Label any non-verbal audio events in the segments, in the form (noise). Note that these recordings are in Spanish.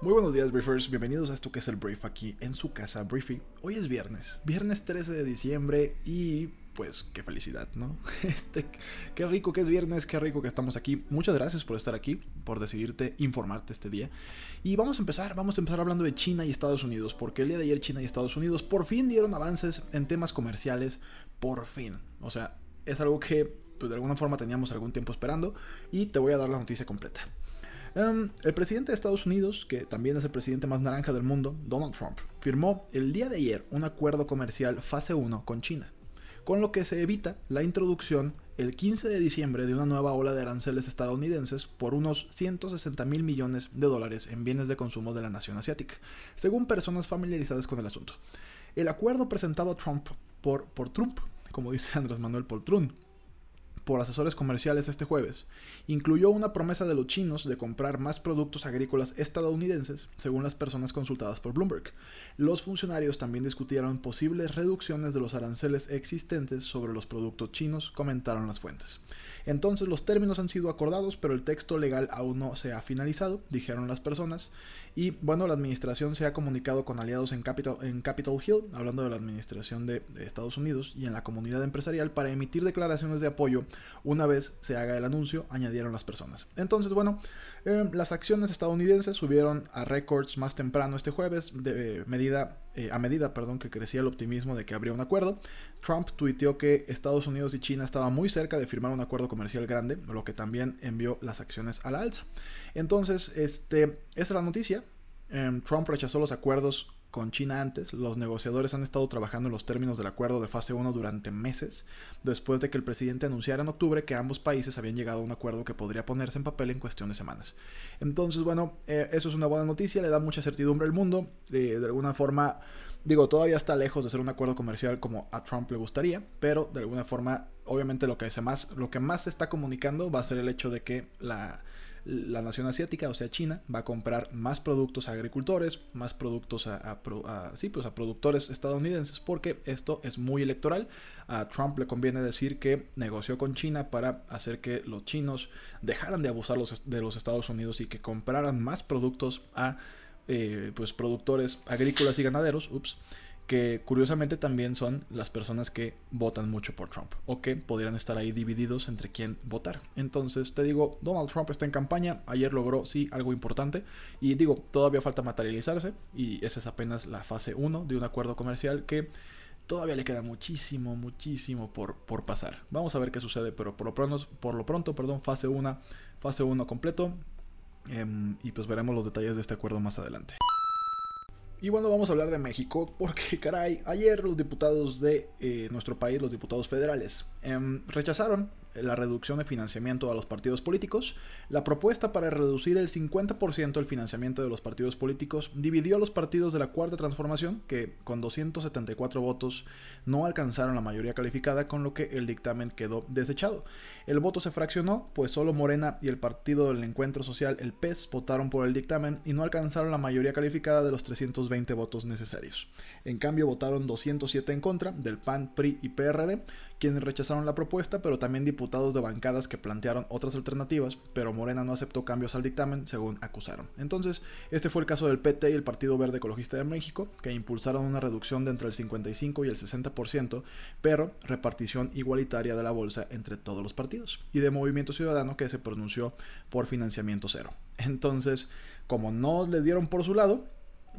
Muy buenos días, Briefers. Bienvenidos a esto que es el Brief aquí en su casa, Briefy. Hoy es viernes, viernes 13 de diciembre y pues qué felicidad, ¿no? (laughs) Este, qué rico que es viernes, qué rico que estamos aquí. Muchas gracias por estar aquí, por decidirte informarte este día. Y vamos a empezar, vamos a empezar hablando de China y Estados Unidos, porque el día de ayer China y Estados Unidos por fin dieron avances en temas comerciales, por fin. O sea, es algo que pues, de alguna forma teníamos algún tiempo esperando y te voy a dar la noticia completa. Um, el presidente de Estados Unidos, que también es el presidente más naranja del mundo, Donald Trump, firmó el día de ayer un acuerdo comercial fase 1 con China, con lo que se evita la introducción el 15 de diciembre de una nueva ola de aranceles estadounidenses por unos 160 mil millones de dólares en bienes de consumo de la nación asiática, según personas familiarizadas con el asunto. El acuerdo presentado a Trump por, por Trump, como dice Andrés Manuel Poltrún, por asesores comerciales este jueves, incluyó una promesa de los chinos de comprar más productos agrícolas estadounidenses, según las personas consultadas por Bloomberg. Los funcionarios también discutieron posibles reducciones de los aranceles existentes sobre los productos chinos, comentaron las fuentes. Entonces los términos han sido acordados, pero el texto legal aún no se ha finalizado, dijeron las personas. Y bueno, la administración se ha comunicado con aliados en Capitol, Hill, hablando de la administración de, Estados Unidos y en la comunidad empresarial, para emitir declaraciones de apoyo una vez se haga el anuncio, añadieron las personas. Entonces, bueno, eh, las acciones estadounidenses subieron a récords más temprano este jueves, de medida, eh, a medida perdón, que crecía el optimismo de que habría un acuerdo. Trump tuiteó que Estados Unidos y China estaban muy cerca de firmar un acuerdo comercial grande, lo que también envió las acciones a la alza. Entonces, este, esa es la noticia. Eh, Trump rechazó los acuerdos con China antes, los negociadores han estado trabajando en los términos del acuerdo de fase 1 durante meses, después de que el presidente anunciara en octubre que ambos países habían llegado a un acuerdo que podría ponerse en papel en cuestión de semanas. Entonces, bueno, eh, eso es una buena noticia, le da mucha certidumbre al mundo, eh, de alguna forma, digo, todavía está lejos de ser un acuerdo comercial como a Trump le gustaría, pero de alguna forma, obviamente lo que, más, lo que más se está comunicando va a ser el hecho de que la la nación asiática, o sea China, va a comprar más productos a agricultores, más productos a, sí, pues a productores estadounidenses, porque esto es muy electoral. A Trump le conviene decir que negoció con China para hacer que los chinos dejaran de abusar de los Estados Unidos y que compraran más productos a eh, pues productores agrícolas y ganaderos. Ups que curiosamente también son las personas que votan mucho por Trump o que podrían estar ahí divididos entre quién votar. Entonces te digo, Donald Trump está en campaña, ayer logró sí algo importante y digo, todavía falta materializarse y esa es apenas la fase 1 de un acuerdo comercial que todavía le queda muchísimo, muchísimo por, por pasar. Vamos a ver qué sucede, pero por lo pronto, por lo pronto perdón, fase 1, fase 1 completo eh, y pues veremos los detalles de este acuerdo más adelante. Y bueno, vamos a hablar de México porque, (laughs) caray, ayer los diputados de eh, nuestro país, los diputados federales, eh, rechazaron la reducción de financiamiento a los partidos políticos. La propuesta para reducir el 50% el financiamiento de los partidos políticos dividió a los partidos de la Cuarta Transformación, que con 274 votos no alcanzaron la mayoría calificada, con lo que el dictamen quedó desechado. El voto se fraccionó, pues solo Morena y el Partido del Encuentro Social, el PES, votaron por el dictamen y no alcanzaron la mayoría calificada de los 320 votos necesarios. En cambio, votaron 207 en contra del PAN, PRI y PRD, quienes rechazaron la propuesta, pero también diputados de bancadas que plantearon otras alternativas, pero Morena no aceptó cambios al dictamen, según acusaron. Entonces, este fue el caso del PT y el Partido Verde Ecologista de México, que impulsaron una reducción de entre el 55 y el 60%, pero repartición igualitaria de la bolsa entre todos los partidos, y de Movimiento Ciudadano que se pronunció por financiamiento cero. Entonces, como no le dieron por su lado,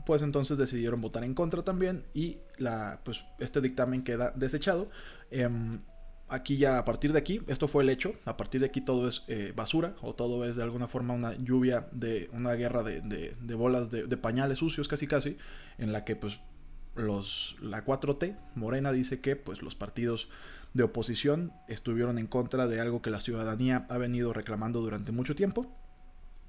pues entonces decidieron votar en contra también y la, pues, este dictamen queda desechado. Em, aquí ya a partir de aquí, esto fue el hecho, a partir de aquí todo es eh, basura o todo es de alguna forma una lluvia de una guerra de, de, bolas de, de, pañales sucios casi casi, en la que pues los, la 4T, Morena dice que pues los partidos de oposición estuvieron en contra de algo que la ciudadanía ha venido reclamando durante mucho tiempo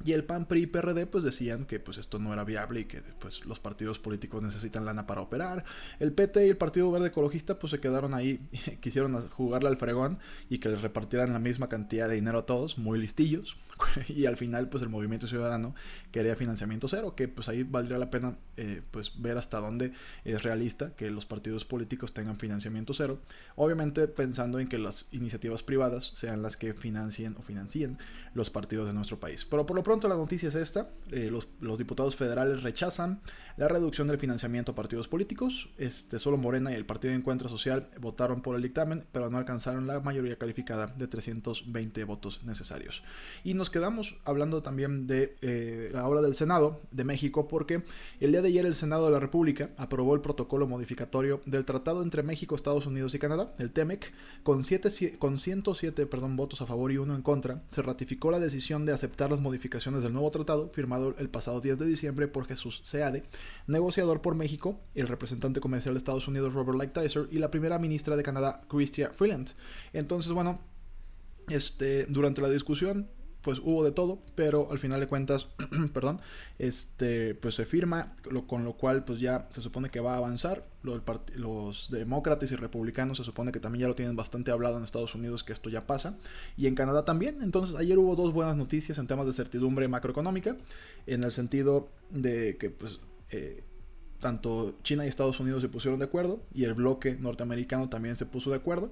y el PAN, PRI y PRD pues decían que pues esto no era viable y que pues los partidos políticos necesitan lana para operar. El PT y el Partido Verde Ecologista pues se quedaron ahí, (laughs) quisieron jugarle al fregón y que les repartieran la misma cantidad de dinero a todos, muy listillos. (laughs) y al final pues el Movimiento Ciudadano quería financiamiento cero, que pues ahí valdría la pena eh, pues ver hasta dónde es realista que los partidos políticos tengan financiamiento cero. Obviamente pensando en que las iniciativas privadas sean las que financien o financien los partidos de nuestro país. Pero por lo pronto la noticia es esta. Eh, los, diputados federales rechazan la reducción del financiamiento a partidos políticos. Este, solo Morena y el Partido de Encuentro Social votaron por el dictamen, pero no alcanzaron la mayoría calificada de 320 votos necesarios. Y nos quedamos hablando también de eh, la obra del Senado de México, porque el día de ayer el Senado de la República aprobó el protocolo modificatorio del tratado entre México, Estados Unidos y Canadá, el TEMEC, con, siete, con 107 perdón, votos a favor y uno en contra. Se ratificó la decisión de aceptar las modificaciones del nuevo tratado firmado el pasado 10 de diciembre por Jesús Seade, negociador por México, el representante comercial de Estados Unidos Robert Lighthizer y la primera ministra de Canadá Chrystia Freeland. Entonces, bueno, este, durante la discusión pues hubo de todo, pero al final de cuentas, (clears throat) perdón, este, pues se firma, con lo cual pues ya se supone que va a avanzar. Los, los, demócratas y republicanos se supone que también ya lo tienen bastante hablado en Estados Unidos que esto ya pasa. Y en Canadá también. Entonces ayer hubo dos buenas noticias en temas de certidumbre macroeconómica, en el sentido de que pues... Eh, tanto China y Estados Unidos se pusieron de acuerdo y el bloque norteamericano también se puso de acuerdo.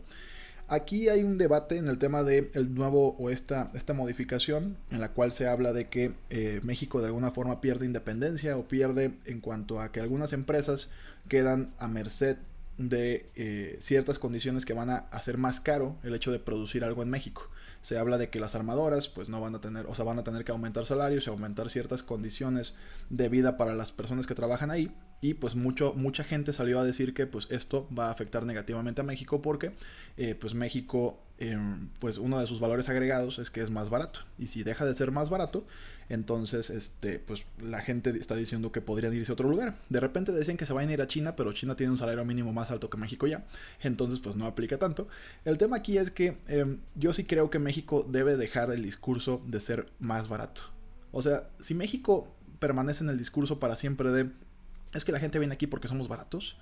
Aquí hay un debate en el tema de el nuevo o esta, esta modificación en la cual se habla de que eh, México de alguna forma pierde independencia o pierde en cuanto a que algunas empresas quedan a merced de eh, ciertas condiciones que van a hacer más caro el hecho de producir algo en México. Se habla de que las armadoras pues no van a tener, o sea, van a tener que aumentar salarios y aumentar ciertas condiciones de vida para las personas que trabajan ahí y pues mucho, mucha gente salió a decir que pues esto va a afectar negativamente a México porque eh, pues México em, pues uno de sus valores agregados es que es más barato. Y si deja de ser más barato entonces este pues la gente está diciendo que podrían irse a otro lugar. De repente decían que se van a ir a China pero China tiene un salario mínimo más alto que México ya. Entonces pues no aplica tanto. El tema aquí es que em, yo sí creo que México debe dejar el discurso de ser más barato. O sea si México permanece en el discurso para siempre de es que la gente viene aquí porque somos baratos.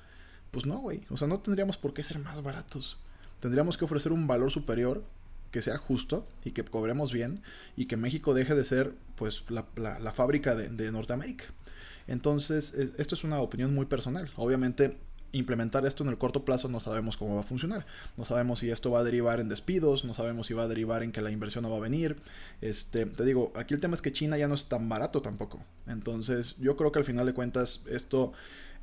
Pues no, güey. O sea, no tendríamos por qué ser más baratos. Tendríamos que ofrecer un valor superior que sea justo y que cobremos bien y que México deje de ser pues la, fábrica de, de, Norteamérica. Entonces, esto es una opinión muy personal. Obviamente implementar esto en el corto plazo no sabemos cómo va a funcionar. No sabemos si esto va a derivar en despidos, no sabemos si va a derivar en que la inversión no va a venir. Este, te digo, aquí el tema es que China ya no es tan barato tampoco. Entonces, yo creo que al final de cuentas esto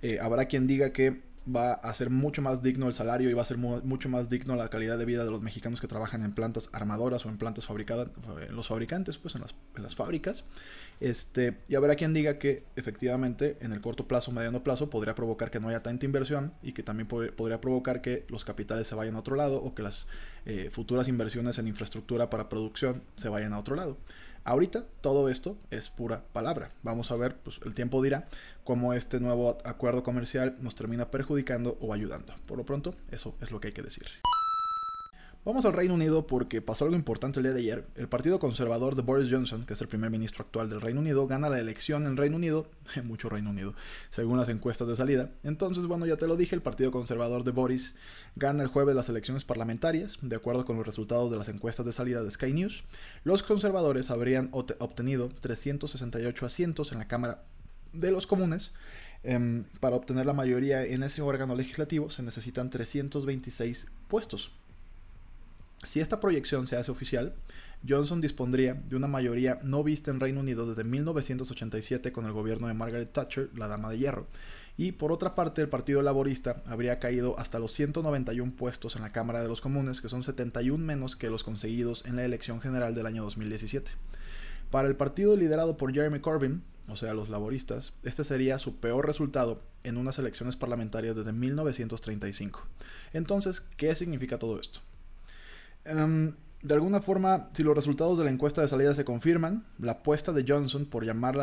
eh, habrá quien diga que va a ser mucho más digno el salario y va a ser mucho más digno la calidad de vida de los mexicanos que trabajan en plantas armadoras o en plantas fabricadas, en los fabricantes, pues en las, fábricas. Este, y habrá quien diga que efectivamente en el corto plazo, mediano plazo, podría provocar que no haya tanta inversión y que también podría provocar que los capitales se vayan a otro lado o que las eh, futuras inversiones en infraestructura para producción se vayan a otro lado. Ahorita todo esto es pura palabra. Vamos a ver, pues el tiempo dirá cómo este nuevo acuerdo comercial nos termina perjudicando o ayudando. Por lo pronto, eso es lo que hay que decir. Vamos al Reino Unido porque pasó algo importante el día de ayer. El Partido Conservador de Boris Johnson, que es el primer ministro actual del Reino Unido, gana la elección en Reino Unido, (laughs) mucho Reino Unido, según las encuestas de salida. Entonces, bueno, ya te lo dije, el Partido Conservador de Boris gana el jueves las elecciones parlamentarias, de acuerdo con los resultados de las encuestas de salida de Sky News. Los conservadores habrían obtenido 368 asientos en la Cámara de los Comunes. Em, para obtener la mayoría en ese órgano legislativo se necesitan 326 puestos Si esta proyección se hace oficial, Johnson dispondría de una mayoría no vista en Reino Unido desde 1987 con el gobierno de Margaret Thatcher, la Dama de Hierro, y por otra parte el Partido Laborista habría caído hasta los 191 puestos en la Cámara de los Comunes, que son 71 menos que los conseguidos en la elección general del año 2017. Para el partido liderado por Jeremy Corbyn, o sea, los laboristas, este sería su peor resultado en unas elecciones parlamentarias desde 1935. Entonces, ¿qué significa todo esto? Um, de alguna forma, si los resultados de la encuesta de salida se confirman, la apuesta de Johnson por llamar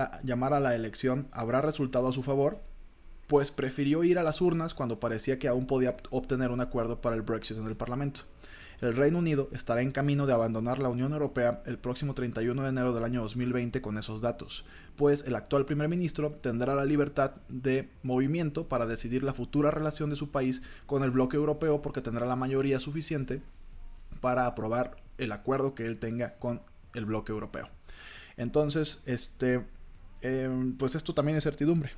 a la elección habrá resultado a su favor, pues prefirió ir a las urnas cuando parecía que aún podía obtener un acuerdo para el Brexit en el Parlamento. El Reino Unido estará en camino de abandonar la Unión Europea el próximo 31 de enero del año 2020 con esos datos, pues el actual primer ministro tendrá la libertad de movimiento para decidir la futura relación de su país con el bloque europeo porque tendrá la mayoría suficiente para aprobar el acuerdo que él tenga con el bloque europeo. Entonces, este, em, pues esto también es certidumbre.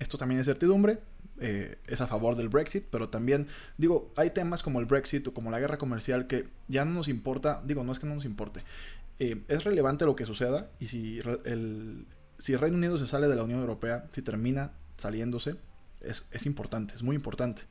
Esto también es certidumbre. Eh, es a favor del Brexit, pero también, digo, hay temas como el Brexit o como la guerra comercial que ya no nos importa, digo, no es que no nos importe. Eh, es relevante lo que suceda y si el, si Reino Unido se sale de la Unión Europea, si termina saliéndose, es, es importante, es muy importante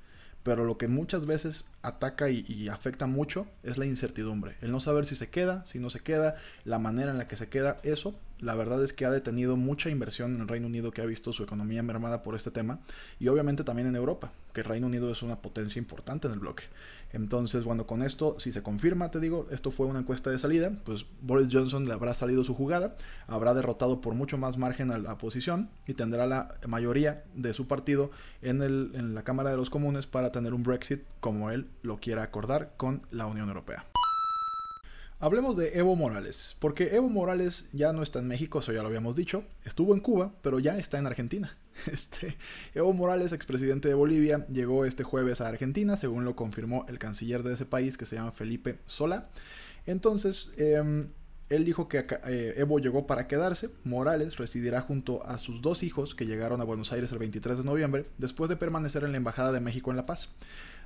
pero lo que muchas veces ataca y, afecta mucho es la incertidumbre, el no saber si se queda, si no se queda, la manera en la que se queda, eso la verdad es que ha detenido mucha inversión en el Reino Unido que ha visto su economía mermada por este tema y obviamente también en Europa, que el Reino Unido es una potencia importante en el bloque. Entonces, bueno, con esto, si se confirma, te digo, esto fue una encuesta de salida, pues Boris Johnson le habrá salido su jugada, habrá derrotado por mucho más margen a la oposición y tendrá la mayoría de su partido en, el, en la Cámara de los Comunes para tener un Brexit como él lo quiera acordar con la Unión Europea. Hablemos de Evo Morales, porque Evo Morales ya no está en México, eso ya lo habíamos dicho, estuvo en Cuba, pero ya está en Argentina. (laughs) Este, Evo Morales, expresidente de Bolivia, llegó este jueves a Argentina, según lo confirmó el canciller de ese país, que se llama Felipe Sola. Entonces, em, él dijo que eh, Evo llegó para quedarse. Morales residirá junto a sus dos hijos que llegaron a Buenos Aires el 23 de noviembre, después de permanecer en la Embajada de México en La Paz.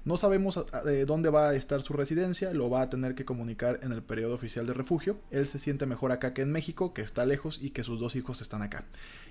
No sabemos dónde va a estar su residencia, lo va a tener que comunicar en el periodo oficial de refugio. Él se siente mejor acá que en México, que está lejos y que sus dos hijos están acá.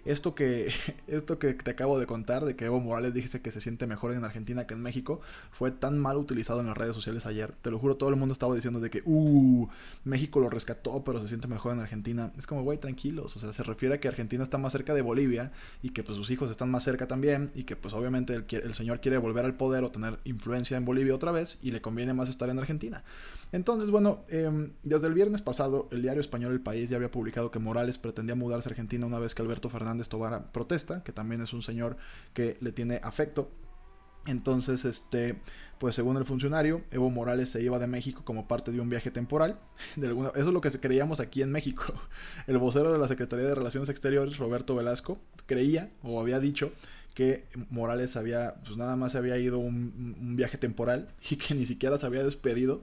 Esto que, (laughs) esto que te acabo de contar, de que Evo Morales dice que se siente mejor en Argentina que en México, fue tan mal utilizado en las redes sociales ayer. Te lo juro, todo el mundo estaba diciendo de que, uh, México lo rescató, pero se siente mejor en Argentina. Es como, güey, tranquilos. O sea, se refiere a que Argentina está más cerca de Bolivia y que pues sus hijos están más cerca también y que pues obviamente el señor quiere volver al poder o tener influencia en Bolivia otra vez y le conviene más estar en Argentina. Entonces, bueno, em, desde el viernes pasado, el diario español El País ya había publicado que Morales pretendía mudarse a Argentina una vez que Alberto Fernández tomara protesta, que también es un señor que le tiene afecto. Entonces, este, pues según el funcionario, Evo Morales se iba de México como parte de un viaje temporal. (laughs) De eso es lo que creíamos aquí en México. (laughs) El vocero de la Secretaría de Relaciones Exteriores, Roberto Velasco, creía o había dicho que Morales había, pues nada más había ido un, un, viaje temporal (laughs) y que ni siquiera se había despedido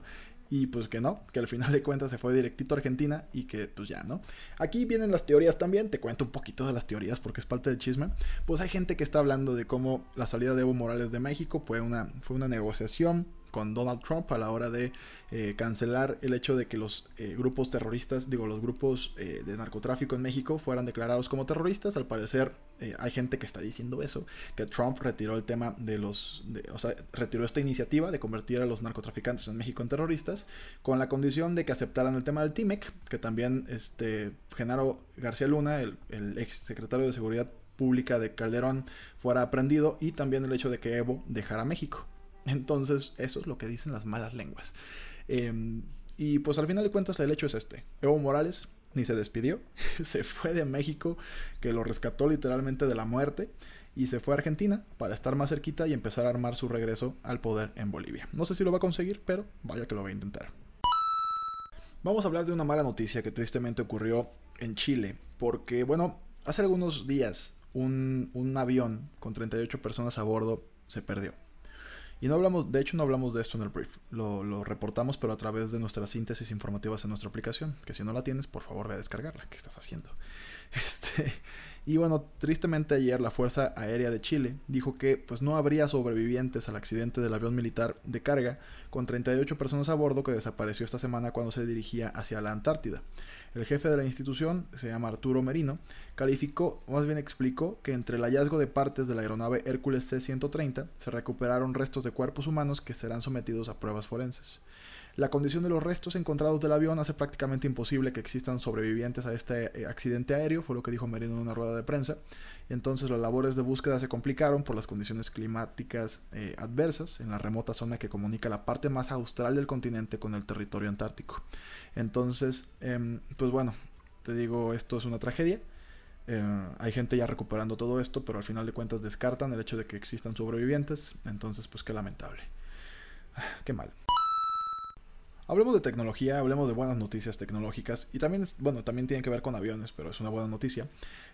y pues que no, que al final de cuentas se fue directito a Argentina y que pues ya, ¿no? Aquí vienen las teorías también, te cuento un poquito de las teorías porque es parte del chisme. Pues hay gente que está hablando de cómo la salida de Evo Morales de México fue una, fue una negociación con Donald Trump a la hora de eh, cancelar el hecho de que los eh, grupos terroristas, digo, los grupos eh, de narcotráfico en México fueran declarados como terroristas. Al parecer hay gente que está diciendo eso, que Trump retiró el tema de los, o sea, retiró esta iniciativa de convertir a los narcotraficantes en México en terroristas, con la condición de que aceptaran el tema del TIMEC, que también este, Genaro García Luna, el, el ex secretario de Seguridad Pública de Calderón, fuera aprendido, y también el hecho de que Evo dejara México. Entonces, eso es lo que dicen las malas lenguas. Em, y pues al final de cuentas el hecho es este. Evo Morales ni se despidió, (laughs) se fue de México, que lo rescató literalmente de la muerte, y se fue a Argentina para estar más cerquita y empezar a armar su regreso al poder en Bolivia. No sé si lo va a conseguir, pero vaya que lo va a intentar. Vamos a hablar de una mala noticia que tristemente ocurrió en Chile, porque bueno, hace algunos días un, un avión con 38 personas a bordo se perdió. Y no hablamos, de hecho no hablamos de esto en el brief, lo, reportamos pero a través de nuestras síntesis informativas en nuestra aplicación, que si no la tienes, por favor ve a descargarla, ¿qué estás haciendo? (laughs) Este, Y bueno, tristemente ayer la Fuerza Aérea de Chile dijo que pues no habría sobrevivientes al accidente del avión militar de carga con 38 personas a bordo que desapareció esta semana cuando se dirigía hacia la Antártida. El jefe de la institución, se llama Arturo Merino, calificó, más bien explicó, que entre el hallazgo de partes de la aeronave Hércules C-130 se recuperaron restos de cuerpos humanos que serán sometidos a pruebas forenses. La condición de los restos encontrados del avión hace prácticamente imposible que existan sobrevivientes a este eh, accidente aéreo, fue lo que dijo Merino en una rueda de prensa. Entonces las labores de búsqueda se complicaron por las condiciones climáticas eh, adversas en la remota zona que comunica la parte más austral del continente con el territorio antártico. Entonces, em, pues bueno, te digo, esto es una tragedia. Eh, hay gente ya recuperando todo esto, pero al final de cuentas descartan el hecho de que existan sobrevivientes. Entonces, pues qué lamentable. Qué mal. Hablemos de tecnología, hablemos de buenas noticias tecnológicas y también, bueno, también tiene que ver con aviones, pero es una buena noticia.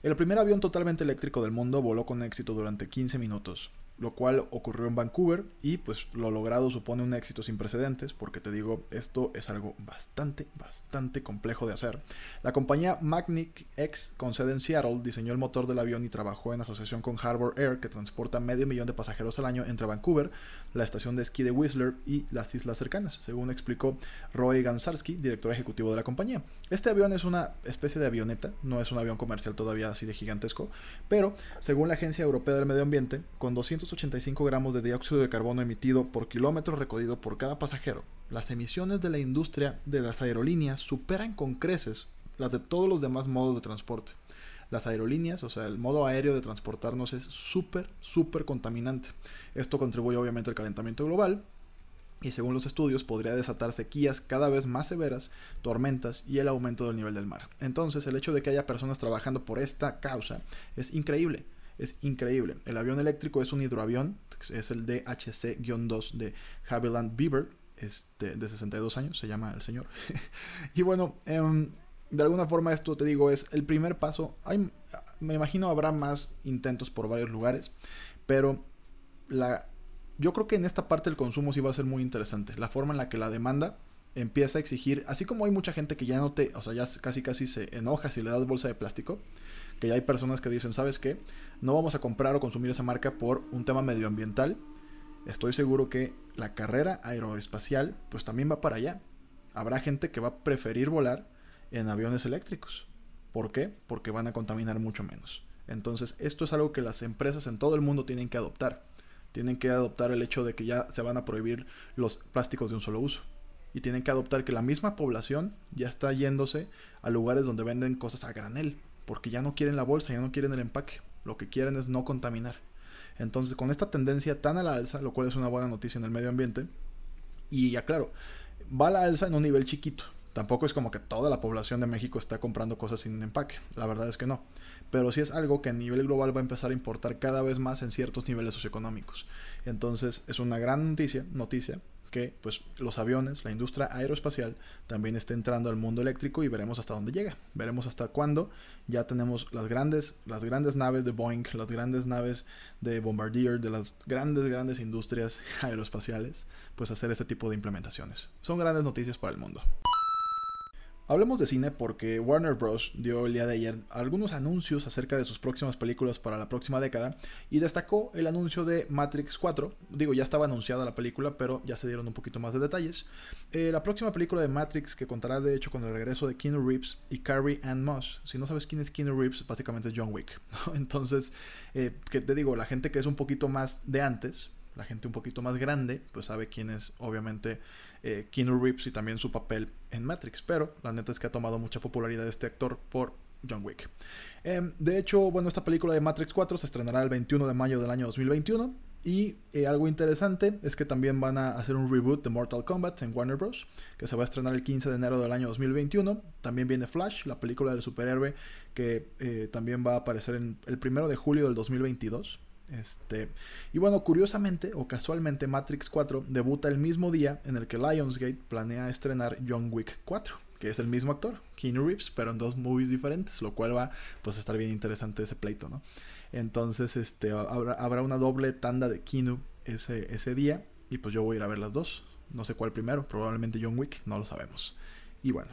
El primer avión totalmente eléctrico del mundo voló con éxito durante 15 minutos lo cual ocurrió en Vancouver y pues lo logrado supone un éxito sin precedentes porque te digo, esto es algo bastante, bastante complejo de hacer. La compañía Magnic X con sede en Seattle diseñó el motor del avión y trabajó en asociación con Harbour Air que transporta medio millón de pasajeros al año entre Vancouver, la estación de esquí de Whistler y las islas cercanas, según explicó Roy Gansarski, director ejecutivo de la compañía. Este avión es una especie de avioneta, no es un avión comercial todavía así de gigantesco, pero según la Agencia Europea del Medio Ambiente, con 200 85 gramos de dióxido de carbono emitido por kilómetro recorrido por cada pasajero, las emisiones de la industria de las aerolíneas superan con creces las de todos los demás modos de transporte. Las aerolíneas, o sea, el modo aéreo de transportarnos es súper, súper contaminante. Esto contribuye obviamente al calentamiento global, y según los estudios podría desatar sequías cada vez más severas, tormentas y el aumento del nivel del mar. Entonces el hecho de que haya personas trabajando por esta causa es increíble es increíble. El avión eléctrico es un hidroavión, es el DHC-2 de Havilland Beaver, este, de 62 años, se llama el señor. (laughs) y bueno, em, de alguna forma esto te digo es el primer paso. Hay, me imagino habrá más intentos por varios lugares, pero la, yo creo que en esta parte el consumo sí va a ser muy interesante. La forma en la que la demanda empieza a exigir, así como hay mucha gente que ya no te, o sea, ya casi casi se enoja si le das bolsa de plástico, que ya hay personas que dicen, ¿sabes qué? No vamos a comprar o consumir esa marca por un tema medioambiental. Estoy seguro que la carrera aeroespacial pues también va para allá. Habrá gente que va a preferir volar en aviones eléctricos. ¿Por qué? Porque van a contaminar mucho menos. Entonces, esto es algo que las empresas en todo el mundo tienen que adoptar. Tienen que adoptar el hecho de que ya se van a prohibir los plásticos de un solo uso. Y tienen que adoptar que la misma población ya está yéndose a lugares donde venden cosas a granel porque ya no quieren la bolsa, ya no quieren el empaque, lo que quieren es no contaminar. Entonces, con esta tendencia tan a la alza, lo cual es una buena noticia en el medio ambiente, y ya claro, va a la alza en un nivel chiquito. Tampoco es como que toda la población de México está comprando cosas sin empaque, la verdad es que no. Pero sí es algo que a nivel global va a empezar a importar cada vez más en ciertos niveles socioeconómicos. Entonces es una gran noticia, noticia que pues los aviones, la industria aeroespacial también está entrando al mundo eléctrico y veremos hasta dónde llega. Veremos hasta cuándo ya tenemos las grandes, las grandes naves de Boeing, las grandes naves de Bombardier, de las grandes, grandes industrias (laughs) aeroespaciales, pues hacer este tipo de implementaciones. Son grandes noticias para el mundo. Hablemos de cine porque Warner Bros. dio el día de ayer algunos anuncios acerca de sus próximas películas para la próxima década y destacó el anuncio de Matrix 4. Digo, ya estaba anunciada la película, pero ya se dieron un poquito más de detalles. Eh, la próxima película de Matrix, que contará de hecho con el regreso de Keanu Reeves y Carrie Ann Moss. Si no sabes quién es Keanu Reeves, básicamente es John Wick. (laughs) Entonces, eh, que te digo, la gente que es un poquito más de antes, la gente un poquito más grande, pues sabe quién es obviamente eh, Keanu Reeves y también su papel en Matrix. Pero la neta es que ha tomado mucha popularidad este actor por John Wick. Em, de hecho, bueno, esta película de Matrix 4 se estrenará el 21 de mayo del año 2021. Y eh, algo interesante es que también van a hacer un reboot de Mortal Kombat en Warner Bros. Que se va a estrenar el 15 de enero del año 2021. También viene Flash, la película del superhéroe, que eh, también va a aparecer en el 1 de julio del 2022. Este, y bueno, curiosamente o casualmente, Matrix 4 debuta el mismo día en el que Lionsgate planea estrenar John Wick 4, que es el mismo actor, Keanu Reeves, pero en dos movies diferentes, lo cual va pues a estar bien interesante ese pleito, ¿no? Entonces, este, habrá, habrá una doble tanda de Keanu ese, ese día, y pues yo voy a ir a ver las dos. No sé cuál primero, probablemente John Wick, no lo sabemos. Y bueno,